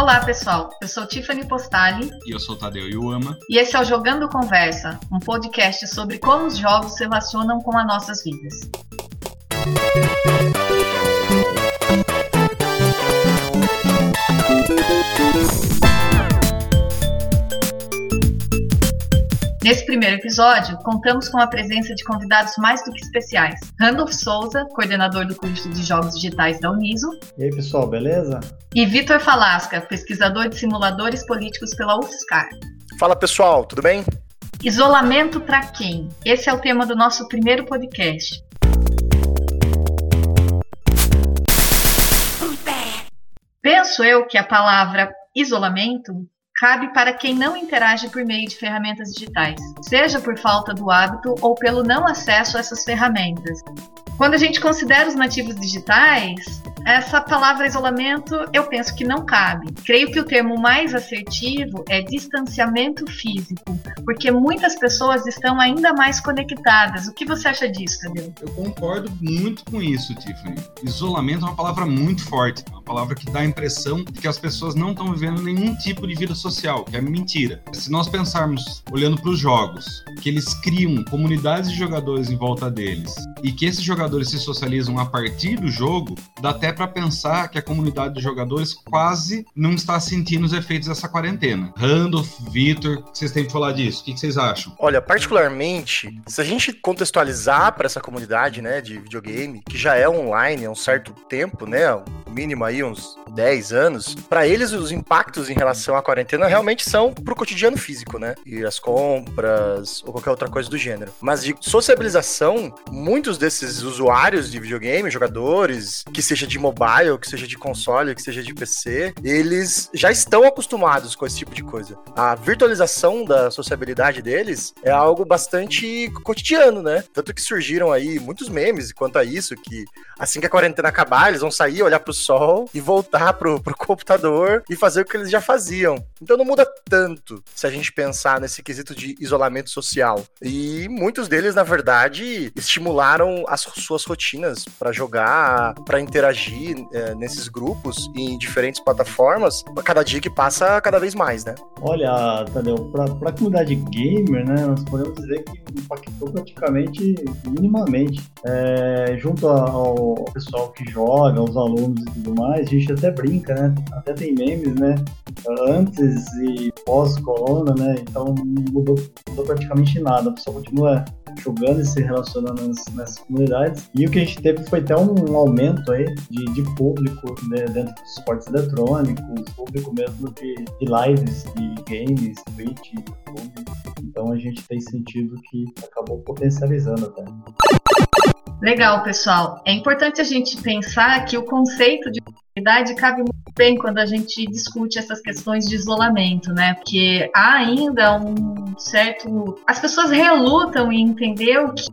Olá, pessoal. Eu sou Tiffany Postali. E eu sou Tadeu Yuama. E esse é o Jogando Conversa, um podcast sobre como os jogos se relacionam com as nossas vidas. Nesse primeiro episódio, contamos com a presença de convidados mais do que especiais. Randolph Souza, coordenador do curso de Jogos Digitais da Uniso. E aí, pessoal, beleza? E Vitor Falasca, pesquisador de simuladores políticos pela UFSCar. Fala, pessoal, tudo bem? Isolamento para quem? Esse é o tema do nosso primeiro podcast. Penso eu que a palavra isolamento cabe para quem não interage por meio de ferramentas digitais, seja por falta do hábito ou pelo não acesso a essas ferramentas. Quando a gente considera os nativos digitais, essa palavra isolamento eu penso que não cabe. Creio que o termo mais assertivo é distanciamento físico, porque muitas pessoas estão ainda mais conectadas. O que você acha disso, Tadeu? Eu concordo muito com isso, Tiffany. Isolamento é uma palavra muito forte, uma palavra que dá a impressão de que as pessoas não estão vivendo nenhum tipo de vida social, que é mentira. Se nós pensarmos, olhando para os jogos, que eles criam comunidades de jogadores em volta deles e que esses jogadores se socializam a partir do jogo, dá até para pensar que a comunidade de jogadores quase não está sentindo os efeitos dessa quarentena. Randolph, Vitor, que vocês têm para falar disso? O que vocês acham? Olha, particularmente, se a gente contextualizar para essa comunidade, né, de videogame, que já é online há um certo tempo, né, mínimo aí uns 10 anos, para eles os impactos em relação à quarentena realmente são pro cotidiano físico, né? Ir às compras ou qualquer outra coisa do gênero. Mas de sociabilização, muitos desses usuários de videogame, jogadores, que seja de mobile, que seja de console, que seja de PC, eles já estão acostumados com esse tipo de coisa. A virtualização da sociabilidade deles é algo bastante cotidiano, né? Tanto que surgiram aí muitos memes quanto a isso, que assim que a quarentena acabar, eles vão sair, olhar pro sol e voltar pro, pro computador e fazer o que eles já faziam. Então não muda tanto se a gente pensar nesse quesito de isolamento social. E muitos deles, na verdade, estimularam as suas rotinas para jogar, para interagir é, nesses grupos em diferentes plataformas. Cada dia que passa, cada vez mais, né? Olha, Tadeu, para a comunidade gamer, né, nós podemos dizer que impactou praticamente minimamente. É, junto ao pessoal que joga, os alunos e tudo mais, a gente até brinca, né? Até tem memes, né? Antes e pós-corona, né? Então não mudou, mudou praticamente nada. A pessoa continua jogando e se relacionando nessas, nessas, comunidades. E o que a gente teve foi até um aumento aí de, de público né, dentro dos esportes eletrônicos, público mesmo de, de lives, de games, Twitch, YouTube. Então a gente tem sentido que acabou potencializando até. Legal, pessoal. É importante a gente pensar que o conceito de comunidade cabe muito bem quando a gente discute essas questões de isolamento, né? Porque há ainda um certo. As pessoas relutam em entender o que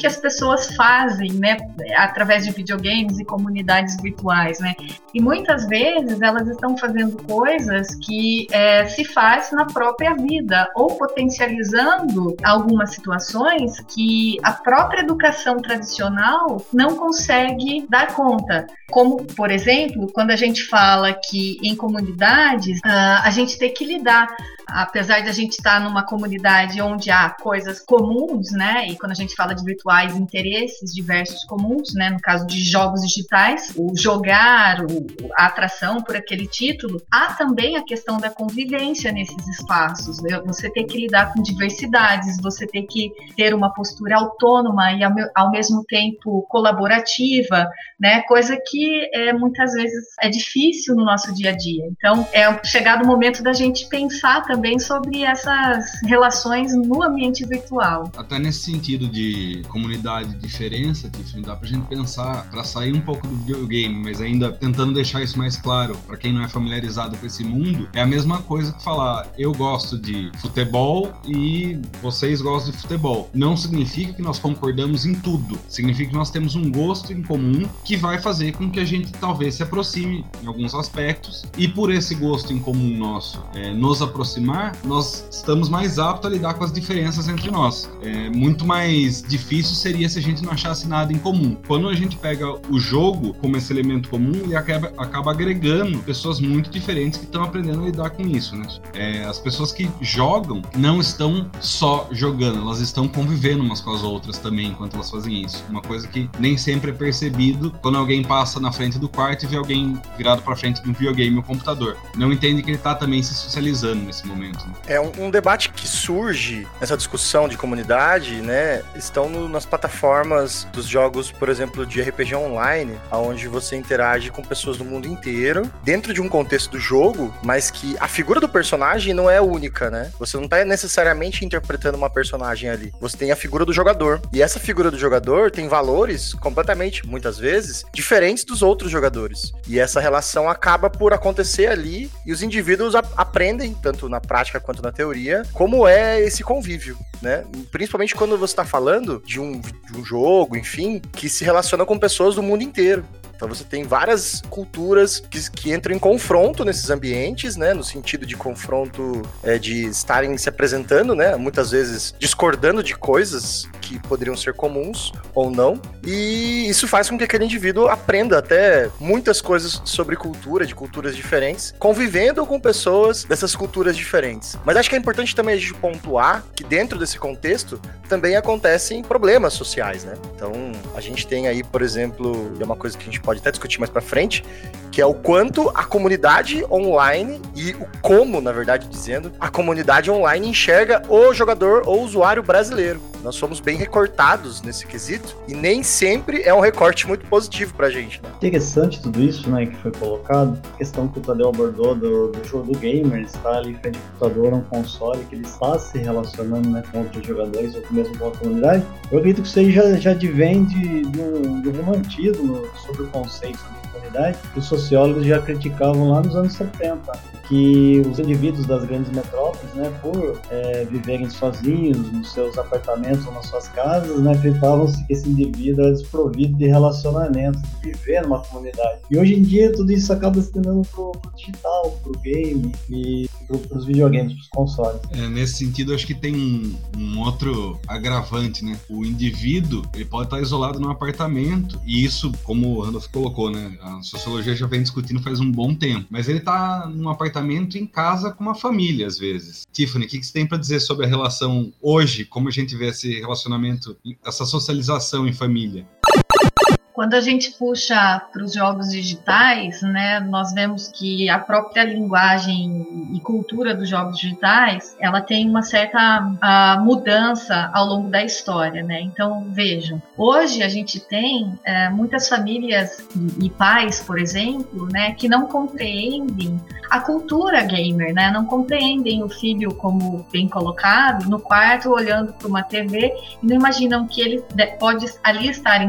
que as pessoas fazem, né, através de videogames e comunidades virtuais, né? E muitas vezes elas estão fazendo coisas que é, se faz na própria vida ou potencializando algumas situações que a própria educação tradicional não consegue dar conta. Como, por exemplo, quando a gente fala que em comunidades uh, a gente tem que lidar, apesar de a gente estar numa comunidade onde há coisas comuns, né? E quando a gente fala de virtuais, interesses diversos comuns, né? No caso de jogos digitais, o jogar, o, a atração por aquele título, há também a questão da convivência nesses espaços. Né? Você tem que lidar com diversidades, você tem que ter uma postura autônoma e ao, ao mesmo tempo colaborativa, né? Coisa que é, muitas vezes é difícil no nosso dia a dia. Então, é chegado o momento da gente pensar também sobre essas relações no ambiente virtual. Até nesse sentido de comunidade diferença, Tiffany, dá pra gente pensar, para sair um pouco do videogame, mas ainda tentando deixar isso mais claro para quem não é familiarizado com esse mundo, é a mesma coisa que falar eu gosto de futebol e vocês gostam de futebol. Não significa que nós concordamos em tudo. Significa que nós temos um gosto em comum que vai fazer com que a gente talvez se aproxime em alguns aspectos e por esse gosto em comum nosso é, nos aproximar, nós estamos mais aptos a lidar com as diferenças entre nós. É muito mais difícil difícil seria se a gente não achasse nada em comum. Quando a gente pega o jogo como esse elemento comum, ele acaba, acaba agregando pessoas muito diferentes que estão aprendendo a lidar com isso, né? É, as pessoas que jogam não estão só jogando, elas estão convivendo umas com as outras também enquanto elas fazem isso. Uma coisa que nem sempre é percebido quando alguém passa na frente do quarto e vê alguém virado para frente de um videogame ou computador. Não entende que ele está também se socializando nesse momento. Né? É um, um, debate que surge nessa discussão de comunidade, né? Estão no, nas plataformas dos jogos, por exemplo, de RPG online, onde você interage com pessoas do mundo inteiro, dentro de um contexto do jogo, mas que a figura do personagem não é única, né? Você não está necessariamente interpretando uma personagem ali. Você tem a figura do jogador. E essa figura do jogador tem valores completamente, muitas vezes, diferentes dos outros jogadores. E essa relação acaba por acontecer ali e os indivíduos aprendem, tanto na prática quanto na teoria, como é esse convívio, né? Principalmente quando você está falando de um, de um jogo, enfim, que se relaciona com pessoas do mundo inteiro. Então você tem várias culturas que, que entram em confronto nesses ambientes, né? No sentido de confronto é, de estarem se apresentando, né? Muitas vezes discordando de coisas que poderiam ser comuns ou não. E isso faz com que aquele indivíduo aprenda até muitas coisas sobre cultura, de culturas diferentes, convivendo com pessoas dessas culturas diferentes. Mas acho que é importante também a gente pontuar que dentro desse contexto também acontecem problemas sociais, né? Então a gente tem aí, por exemplo, é uma coisa que a gente pode até discutir mais para frente, que é o quanto a comunidade online e o como, na verdade, dizendo, a comunidade online enxerga o jogador ou usuário brasileiro. Nós somos bem recortados nesse quesito e nem sempre é um recorte muito positivo pra gente. Né? Interessante tudo isso, né, que foi colocado. A questão que o Tadeu abordou do, do jogo do gamer, estar ali frente ao computador, um console, que ele está se relacionando né, com outros jogadores ou mesmo com a comunidade. Eu acredito que isso aí já, já advém de, de, um, de um sobre o conceito de comunidade que os sociólogos já criticavam lá nos anos 70 que os indivíduos das grandes metrópoles, né, por é, viverem sozinhos nos seus apartamentos ou nas suas casas, né, acreditavam-se que esse indivíduo era desprovido de relacionamento, de viver numa comunidade. E hoje em dia tudo isso acaba se tornando pro, pro digital, pro game e os videogames, os consoles. É, nesse sentido, acho que tem um, um, outro agravante, né? O indivíduo ele pode estar isolado num apartamento e isso, como o Randolph colocou, né? A sociologia já vem discutindo faz um bom tempo, mas ele está num apartamento em casa com uma família às vezes. Tiffany, o que, que você tem para dizer sobre a relação hoje, como a gente vê esse relacionamento, essa socialização em família? Quando a gente puxa para os jogos digitais, né, nós vemos que a própria linguagem e cultura dos jogos digitais, ela tem uma certa uh, mudança ao longo da história, né? Então vejam, hoje a gente tem uh, muitas famílias e, e, pais, por exemplo, né, que não compreendem a cultura gamer, né? Não compreendem o filho como bem colocado no quarto olhando para uma TV e não imaginam que ele pode ali estar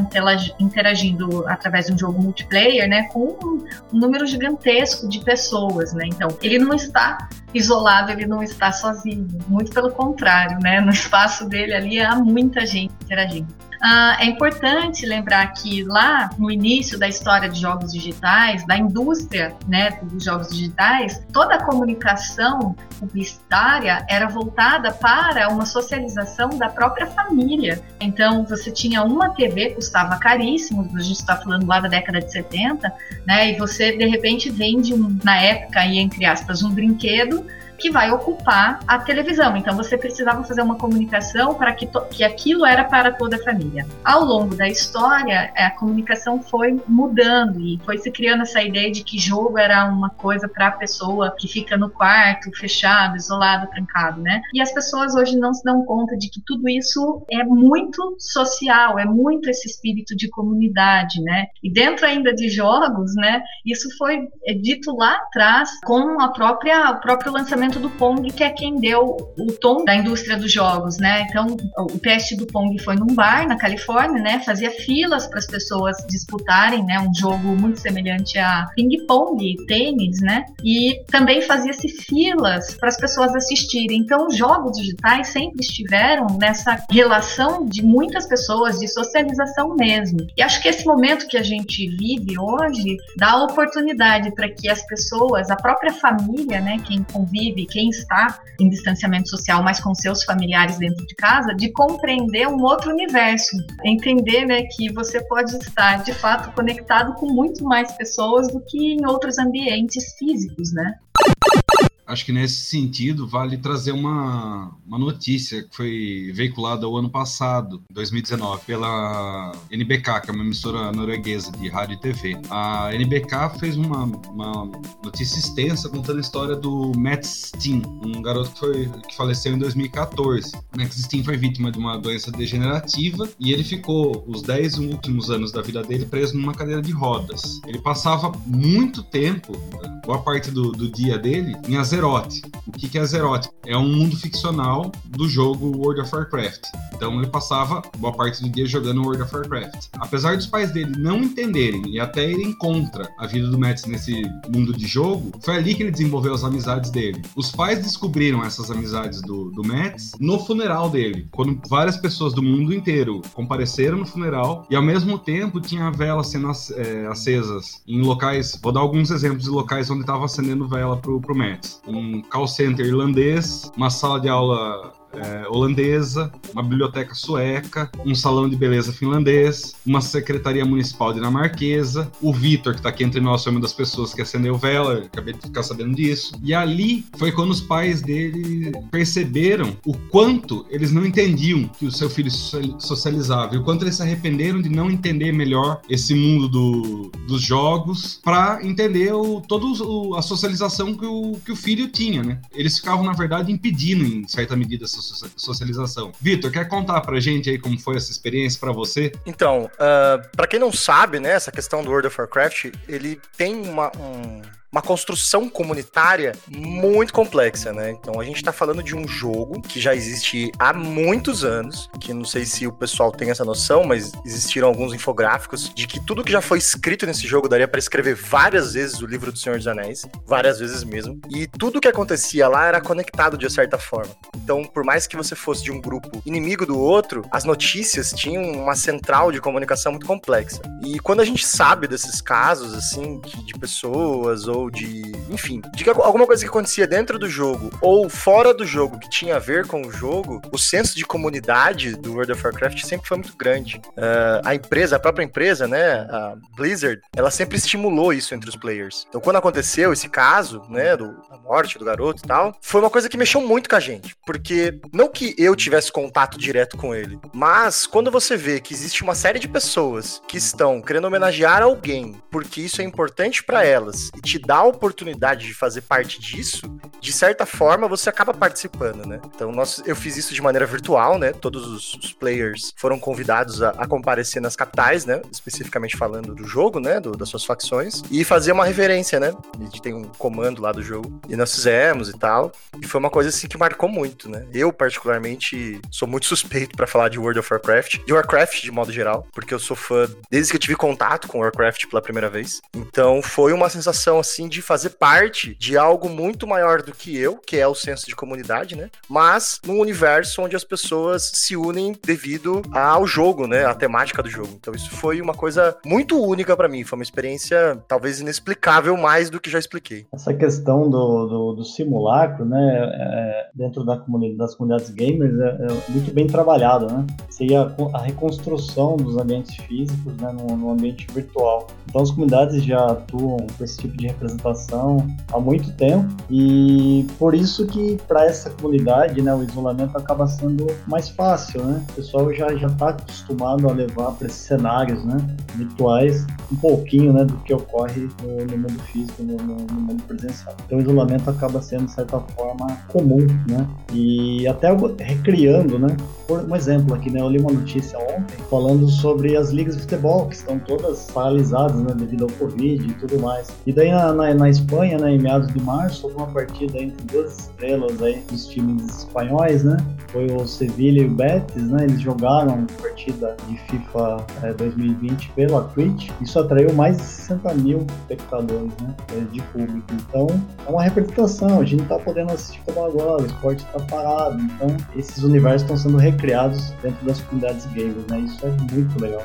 interagindo através de um jogo multiplayer, né, com um, número gigantesco de pessoas, né? Então, ele não está isolado, ele não está sozinho, muito pelo contrário, né? No espaço dele ali há muita gente interagindo. Uh, é importante lembrar que lá no início da história de jogos digitais, da indústria né, dos jogos digitais, toda a comunicação publicitária era voltada para uma socialização da própria família. Então, você tinha uma TV, custava caríssimo, a gente está falando lá da década de 70, né, e você de repente vende, um, na época, aí, entre aspas, um brinquedo que vai ocupar a televisão. Então você precisava fazer uma comunicação para que, que aquilo era para toda a família. Ao longo da história, a comunicação foi mudando e foi se criando essa ideia de que jogo era uma coisa para a pessoa que fica no quarto, fechado, isolado, trancado, né? E as pessoas hoje não se dão conta de que tudo isso é muito social, é muito esse espírito de comunidade, né? E dentro ainda de jogos, né? Isso foi dito lá atrás com a própria o próprio lançamento do Pong, que é quem deu o tom da indústria dos jogos, né? Então, o teste do Pong foi num bar na Califórnia, né? Fazia filas para as pessoas disputarem, né? Um jogo muito semelhante a ping-pong, tênis, né? E também fazia-se filas para as pessoas assistirem. Então, os jogos digitais sempre estiveram nessa relação de muitas pessoas, de socialização mesmo. E acho que esse momento que a gente vive hoje dá oportunidade para que as pessoas, a própria família, né? Quem convive YouTube, quem está em distanciamento social, mas com seus familiares dentro de casa, de compreender um outro universo, entender né, que você pode estar de fato conectado com muito mais pessoas do que em outros ambientes físicos, né? Acho que nesse sentido vale trazer uma, uma notícia que foi veiculada o ano passado, 2019, pela NBK, que é uma emissora norueguesa de rádio e TV. A NBK fez uma, uma notícia extensa contando a história do Matt Steen, um garoto que, foi, que faleceu em 2014. Matt Steen foi vítima de uma doença degenerativa e ele ficou os 10 últimos anos da vida dele preso numa cadeira de rodas. Ele passava muito tempo, boa parte do, do dia dele, em Azeroth. O que, que é Azeroth? É um mundo ficcional do jogo World of Warcraft. Então ele passava boa parte do dia jogando World of Warcraft. Apesar dos pais dele não entenderem e até irem contra a vida do Mads nesse mundo de jogo, foi ali que ele desenvolveu as amizades dele. Os pais descobriram essas amizades do, do no funeral dele, quando várias pessoas do mundo inteiro compareceram no funeral e ao mesmo tempo tinha velas sendo é, acesas em locais. Vou dar alguns exemplos de locais onde estava acendendo vela pro, pro Mads um call center irlandês, uma sala de aula é, holandesa, uma biblioteca sueca, um salão de beleza finlandês, uma secretaria municipal dinamarquesa. O Vitor, que está aqui entre nós, foi uma das pessoas que acendeu vela, acabei de ficar sabendo disso. E ali foi quando os pais dele perceberam o quanto eles não entendiam que o seu filho socializava, e o quanto eles se arrependeram de não entender melhor esse mundo do, dos jogos para entender o, toda a socialização que o, que o filho tinha, né? Eles ficavam, na verdade, impedindo, em certa medida, essa socialização. Vitor, quer contar pra gente aí como foi essa experiência para você? Então, uh, para quem não sabe, né, essa questão do World of Warcraft, ele tem uma, um uma construção comunitária muito complexa, né? Então a gente está falando de um jogo que já existe há muitos anos, que não sei se o pessoal tem essa noção, mas existiram alguns infográficos de que tudo que já foi escrito nesse jogo daria para escrever várias vezes o livro do Senhor dos Anéis, várias vezes mesmo, e tudo que acontecia lá era conectado de certa forma. Então, por mais que você fosse de um grupo inimigo do outro, as notícias tinham uma central de comunicação muito complexa. E quando a gente sabe desses casos assim de pessoas ou ou de. Enfim, de alguma coisa que acontecia dentro do jogo ou fora do jogo que tinha a ver com o jogo, o senso de comunidade do World of Warcraft sempre foi muito grande. Uh, a empresa, a própria empresa, né, a Blizzard, ela sempre estimulou isso entre os players. Então, quando aconteceu esse caso, né, do, da morte do garoto e tal, foi uma coisa que mexeu muito com a gente. Porque não que eu tivesse contato direto com ele, mas quando você vê que existe uma série de pessoas que estão querendo homenagear alguém porque isso é importante para elas e te dá a oportunidade de fazer parte disso, de certa forma você acaba participando, né? Então nós, eu fiz isso de maneira virtual, né? Todos os, os players foram convidados a, a, comparecer nas capitais, né? Especificamente falando do jogo, né? Do, das suas facções e fazer uma reverência, né? A gente tem um comando lá do jogo e nós fizemos e tal. E foi uma coisa assim que marcou muito, né? Eu particularmente sou muito suspeito para falar de World of Warcraft, de Warcraft de modo geral, porque eu sou fã desde que eu tive contato com Warcraft pela primeira vez. Então foi uma sensação assim de fazer parte de algo muito maior do que eu, que é o senso de comunidade, né? Mas num universo onde as pessoas se unem devido ao jogo, né? A temática do jogo. Então isso foi uma coisa muito única para mim. Foi uma experiência talvez inexplicável mais do que já expliquei. Essa questão do, do, do simulacro, né? É, dentro da comunidade, das comunidades gamers é, é, muito bem trabalhado, né? Seria a, reconstrução dos ambientes físicos né, no, no ambiente virtual. Então as comunidades já atuam com esse tipo de representação há muito tempo e por isso que para essa comunidade, né, o isolamento acaba sendo mais fácil, né? O pessoal já já está acostumado a levar para esses cenários, né, virtuais um pouquinho, né, do que ocorre no, no mundo físico, no, no, no, mundo presencial. Então o isolamento acaba sendo de certa forma comum, né? E até recriando, né? Por um exemplo aqui, né, eu li uma notícia ontem falando sobre as ligas de futebol que estão todas paralisadas, né, devido ao Covid e tudo mais. E daí na, na, na Espanha, né, em meados de março, houve uma partida entre duas estrelas aí dos times espanhóis, né? Foi o Sevilla e o Betis, né? Eles jogaram partida de FIFA é, 2020 pela Twitch. Isso atraiu mais de 60 mil espectadores, né? De público. Então, é uma representação. A gente não tá podendo assistir futebol agora, o esporte está parado. Então, esses universos estão sendo recriados dentro das comunidades gamers, né? Isso é muito legal.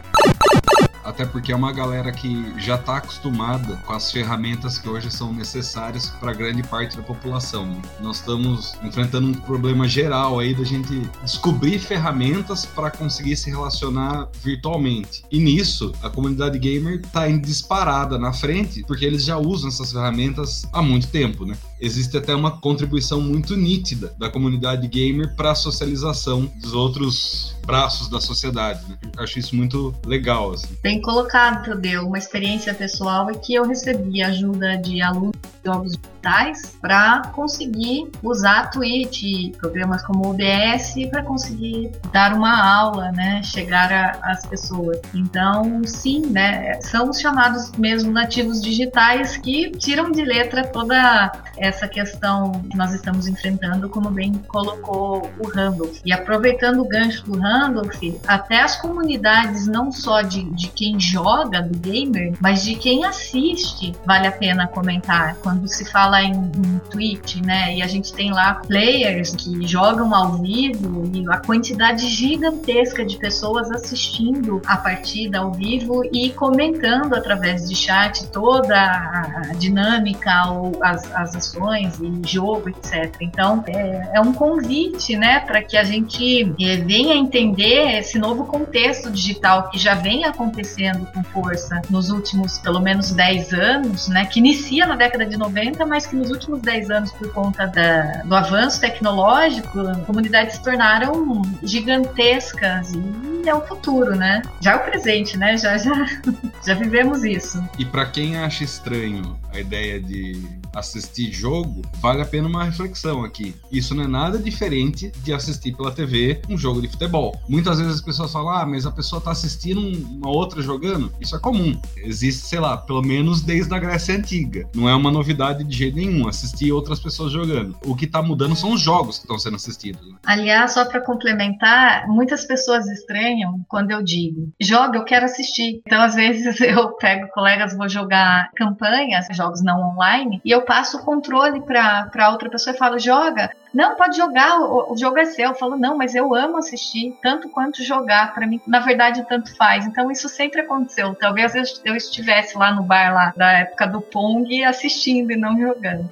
Até porque é uma galera que já está acostumada com as ferramentas que hoje são necessárias para grande parte da população. Né? Nós estamos enfrentando um problema geral aí da gente descobrir ferramentas para conseguir se relacionar virtualmente. E nisso, a comunidade gamer está em disparada na frente, porque eles já usam essas ferramentas há muito tempo, né? Existe até uma contribuição muito nítida da comunidade gamer para a socialização dos outros braços da sociedade. Né? Acho isso muito legal. Assim. Bem colocado, Tadeu. Uma experiência pessoal é que eu recebi ajuda de alunos de jogos digitais para conseguir usar Twitch, programas como o OBS para conseguir dar uma aula, né, chegar às pessoas. Então, sim, né, são os chamados mesmo nativos digitais que tiram de letra toda essa questão que nós estamos enfrentando, como bem colocou o Randolph. E aproveitando o gancho do Randolph, até as comunidades não só de, de quem joga do gamer, mas de quem assiste, vale a pena comentar. Quando se fala em, em Twitch, né, e a gente tem lá players que jogam ao vivo e a quantidade gigantesca de pessoas assistindo a partida ao vivo e comentando através de chat toda a, dinâmica ou as, as ações e jogo, etc. Então, é, é um convite, né, para que a gente é, venha entender esse novo contexto digital que já vem acontecendo com força nos últimos, pelo menos, 10 anos, né, que inicia na década de 90, mas que nos últimos 10 anos, por conta da, do avanço tecnológico, comunidades se tornaram gigantescas e é o futuro, né? Já é o presente, né? Já, já, já vivemos isso. E para quem acha estranho a ideia de assistir jogo, vale a pena uma reflexão aqui. Isso não é nada diferente de assistir pela TV um jogo de futebol. Muitas vezes as pessoas falam, ah, mas a pessoa tá assistindo uma outra jogando. Isso é comum. Existe, sei lá, pelo menos desde a Grécia Antiga. Não é uma novidade de jeito nenhum assistir outras pessoas jogando. O que tá mudando são os jogos que estão sendo assistidos. Né? Aliás, só para complementar, muitas pessoas estranham quando eu digo, joga, eu quero assistir. Então, às vezes eu pego colegas, vou jogar campanhas, jogos não online, e eu passo o controle para outra pessoa e falo, joga. Não, pode jogar, o, o, jogo é seu. Eu falo, não, mas eu amo assistir, tanto quanto jogar. Para mim, na verdade, tanto faz. Então, isso sempre aconteceu. Talvez eu, eu estivesse lá no bar lá da época do Pong assistindo e não jogando.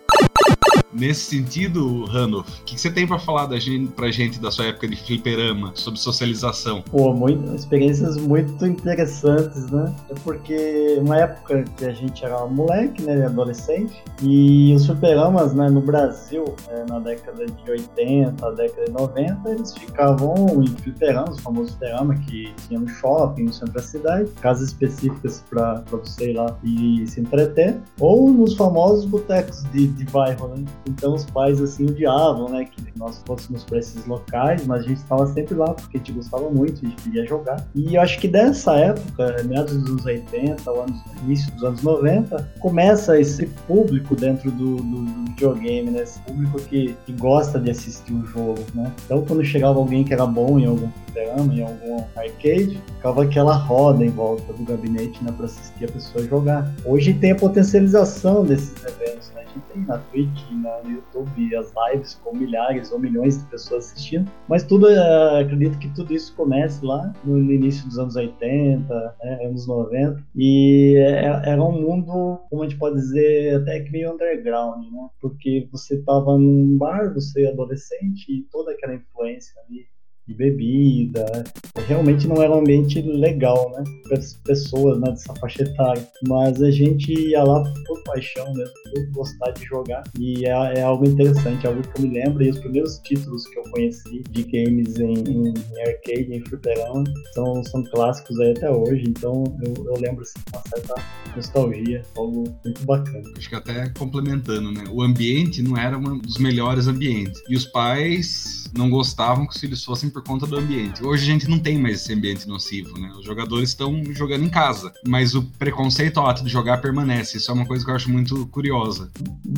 Nesse sentido, Randolph, o que, você tem para falar da gente, pra gente da sua época de fliperama, sobre socialização? Pô, muito, experiências muito interessantes, né? É porque uma época que a gente era moleque, né, adolescente, e os fliperamas, né, no Brasil, né, na década de 80, década de 90, eles ficavam em fliperamas, o famoso fliperama que tinha no shopping, no centro da cidade, casas específicas para você ir lá e se entreter, ou nos famosos botecos de, de bairro, né? Então os pais assim odiavam, né, que nós fôssemos para esses locais, mas a gente estava sempre lá porque a gente gostava muito, a gente queria jogar. E eu acho que dessa época, meados dos anos 80, anos, início dos anos 90, começa esse público dentro do, do, do videogame, né, esse público que, que gosta de assistir o jogo, né. Então quando chegava alguém que era bom em algum programa, em algum arcade, ficava aquela roda em volta do gabinete, né, para assistir a pessoa jogar. Hoje tem a potencialização desses eventos, né tem na Twitch, no YouTube, as lives com milhares ou milhões de pessoas assistindo, mas tudo, uh, acredito que tudo isso comece lá no, início dos anos 80, né, anos 90, e é, era um mundo, como a gente pode dizer, até que meio underground, né? Porque você estava num bar, você é adolescente, e toda aquela influência ali de bebida. Realmente não era um ambiente legal, né? Para as pessoas né, dessa faixa etária. Mas a gente ia lá por paixão mesmo, por gostar de jogar. E é, é, algo interessante, algo que eu me lembro. E os primeiros títulos que eu conheci de games em, em arcade, em fliperama, são, são clássicos aí até hoje. Então eu, eu lembro assim, uma certa nostalgia, algo muito bacana. Acho que até complementando, né? O ambiente não era um dos melhores ambientes. E os pais não gostavam que os filhos fossem por conta do ambiente. Hoje a gente não tem mais esse ambiente nocivo, né? Os jogadores estão jogando em casa, mas o preconceito ao ato de jogar permanece. Isso é uma coisa que eu acho muito curiosa.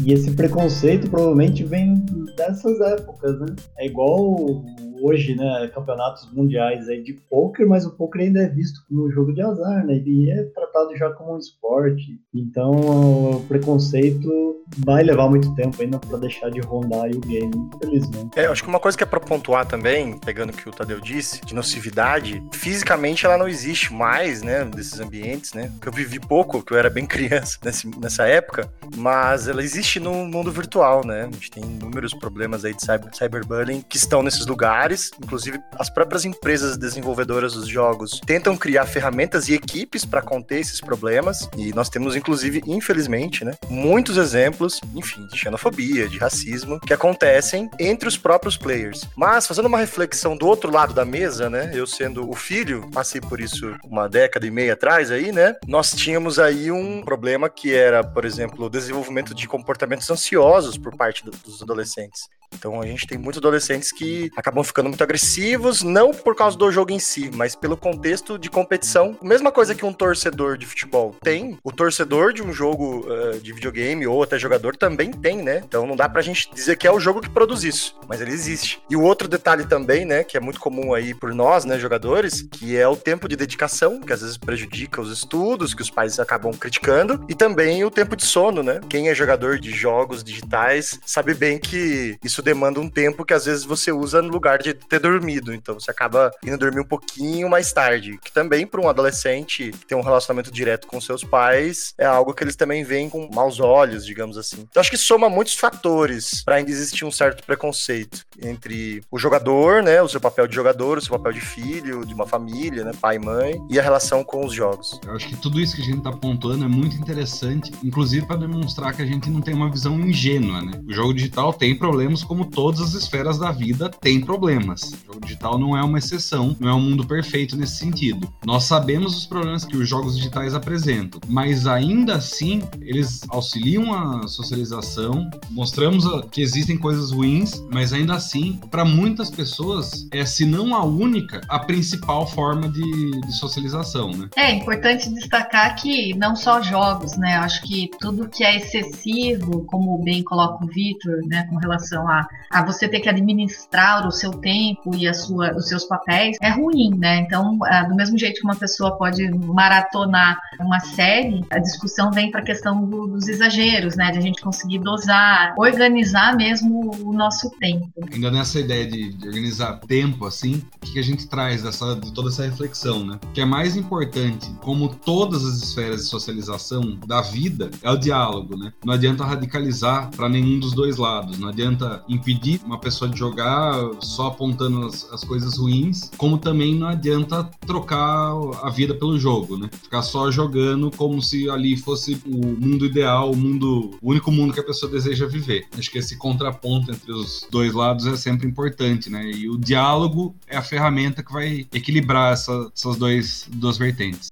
E esse preconceito provavelmente vem dessas épocas, né? É igual hoje, né, campeonatos mundiais aí de poker, mas o poker ainda é visto como um jogo de azar, né? Ele é tratado já como um esporte. Então, o preconceito vai levar muito tempo ainda para deixar de rondar o game, infelizmente. É, acho que uma coisa que é para pontuar também, pegando o que o Tadeu disse, de nocividade, fisicamente ela não existe mais, né, desses ambientes, né? Que eu vivi pouco, que eu era bem criança nessa época, mas ela existe no mundo virtual, né? A gente tem inúmeros problemas aí de cyber, cyberbullying que estão nesses lugares, inclusive as próprias empresas desenvolvedoras dos jogos tentam criar ferramentas e equipes para conter esses problemas, e nós temos inclusive, infelizmente, né, muitos exemplos, enfim, de xenofobia, de racismo que acontecem entre os próprios players. Mas fazendo uma reflexão do outro lado da mesa, né, eu sendo o filho, passei por isso uma década e meia atrás aí, né? Nós tínhamos aí um problema que era, por exemplo, o desenvolvimento de comportamentos ansiosos por parte dos adolescentes. Então a gente tem muitos adolescentes que acabam ficando muito agressivos, não por causa do jogo em si, mas pelo contexto de competição. Mesma coisa que um torcedor de futebol tem, o torcedor de um jogo uh, de videogame ou até jogador também tem, né? Então não dá pra gente dizer que é o jogo que produz isso, mas ele existe. E o outro detalhe também, né, que é muito comum aí por nós, né, jogadores, que é o tempo de dedicação, que às vezes prejudica os estudos, que os pais acabam criticando, e também o tempo de sono, né? Quem é jogador de jogos digitais sabe bem que isso demanda um tempo que às vezes você usa no lugar de ter dormido. Então você acaba indo dormir um pouquinho mais tarde. Que também, para um adolescente que tem um relacionamento direto com seus pais, é algo que eles também veem com maus olhos, digamos assim. Então acho que soma muitos fatores para ainda existir um certo preconceito entre o jogador, né? O seu papel de jogador, o seu papel de filho, de uma família, né? Pai e mãe, e a relação com os jogos. Eu acho que tudo isso que a gente está apontando é muito interessante, inclusive para demonstrar que a gente não tem uma visão ingênua, né? O jogo digital tem problemas como todas as esferas da vida, tem problemas. O jogo digital não é uma exceção, não é um mundo perfeito nesse sentido. Nós sabemos os problemas que os jogos digitais apresentam, mas ainda assim eles auxiliam a socialização. Mostramos que existem coisas ruins, mas ainda assim, para muitas pessoas, é se não a única, a principal forma de, de socialização, né? É importante destacar que não só jogos, né? Acho que tudo que é excessivo, como bem coloca o Vitor, né, com relação a a, você ter que administrar o seu tempo e a sua, os seus papéis, é ruim, né? Então, do mesmo jeito que uma pessoa pode maratonar uma série, a discussão vem para a questão do, dos exageros, né? De a gente conseguir dosar, organizar mesmo o nosso tempo. Ainda nessa ideia de, de organizar tempo, assim, o que a gente traz dessa, de toda essa reflexão, né? O que é mais importante, como todas as esferas de socialização da vida, é o diálogo, né? Não adianta radicalizar para nenhum dos dois lados, não adianta impedir uma pessoa de jogar só apontando as, as, coisas ruins, como também não adianta trocar a vida pelo jogo, né? Ficar só jogando como se ali fosse o mundo ideal, o mundo, o único mundo que a pessoa deseja viver. Acho que esse contraponto entre os dois lados é sempre importante, né? E o diálogo é a ferramenta que vai equilibrar essa, essas dois, duas vertentes.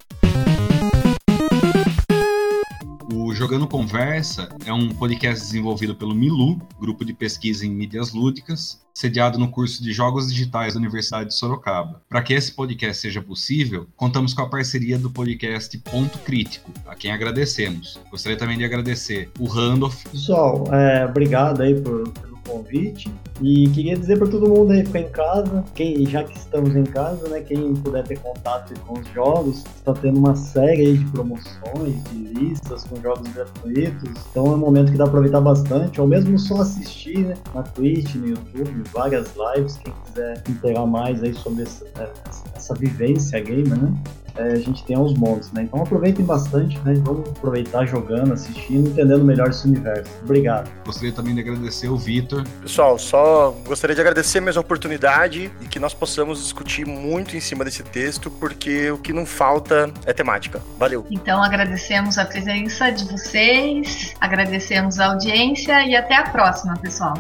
Jogando Conversa é um podcast desenvolvido pelo Milu, grupo de pesquisa em mídias lúdicas, sediado no curso de Jogos Digitais da Universidade de Sorocaba. Para que esse podcast seja possível, contamos com a parceria do podcast Ponto Crítico, a quem agradecemos. Gostaria também de agradecer o Randolph. Pessoal, é, obrigado aí por, pelo convite. E queria dizer para todo mundo aí ficar em casa, quem já que estamos em casa, né, quem puder ter contato com os jogos, está tendo uma série de promoções, de listas com jogos gratuitos. Então é um momento que dá para aproveitar bastante, ou mesmo só assistir, né, na Twitch, no YouTube, várias lives, quem quiser interar mais aí sobre essa, essa vivência gamer, né? é, a gente tem aos montes, né? Então aproveitem bastante, né? Vamos aproveitar jogando, assistindo, entendendo melhor esse universo. Obrigado. Gostaria também de agradecer o Vitor. Pessoal, só gostaria de agradecer mais a oportunidade e que nós possamos discutir muito em cima desse texto, porque o que não falta é temática. Valeu. Então agradecemos a presença de vocês, agradecemos a audiência e até a próxima, pessoal.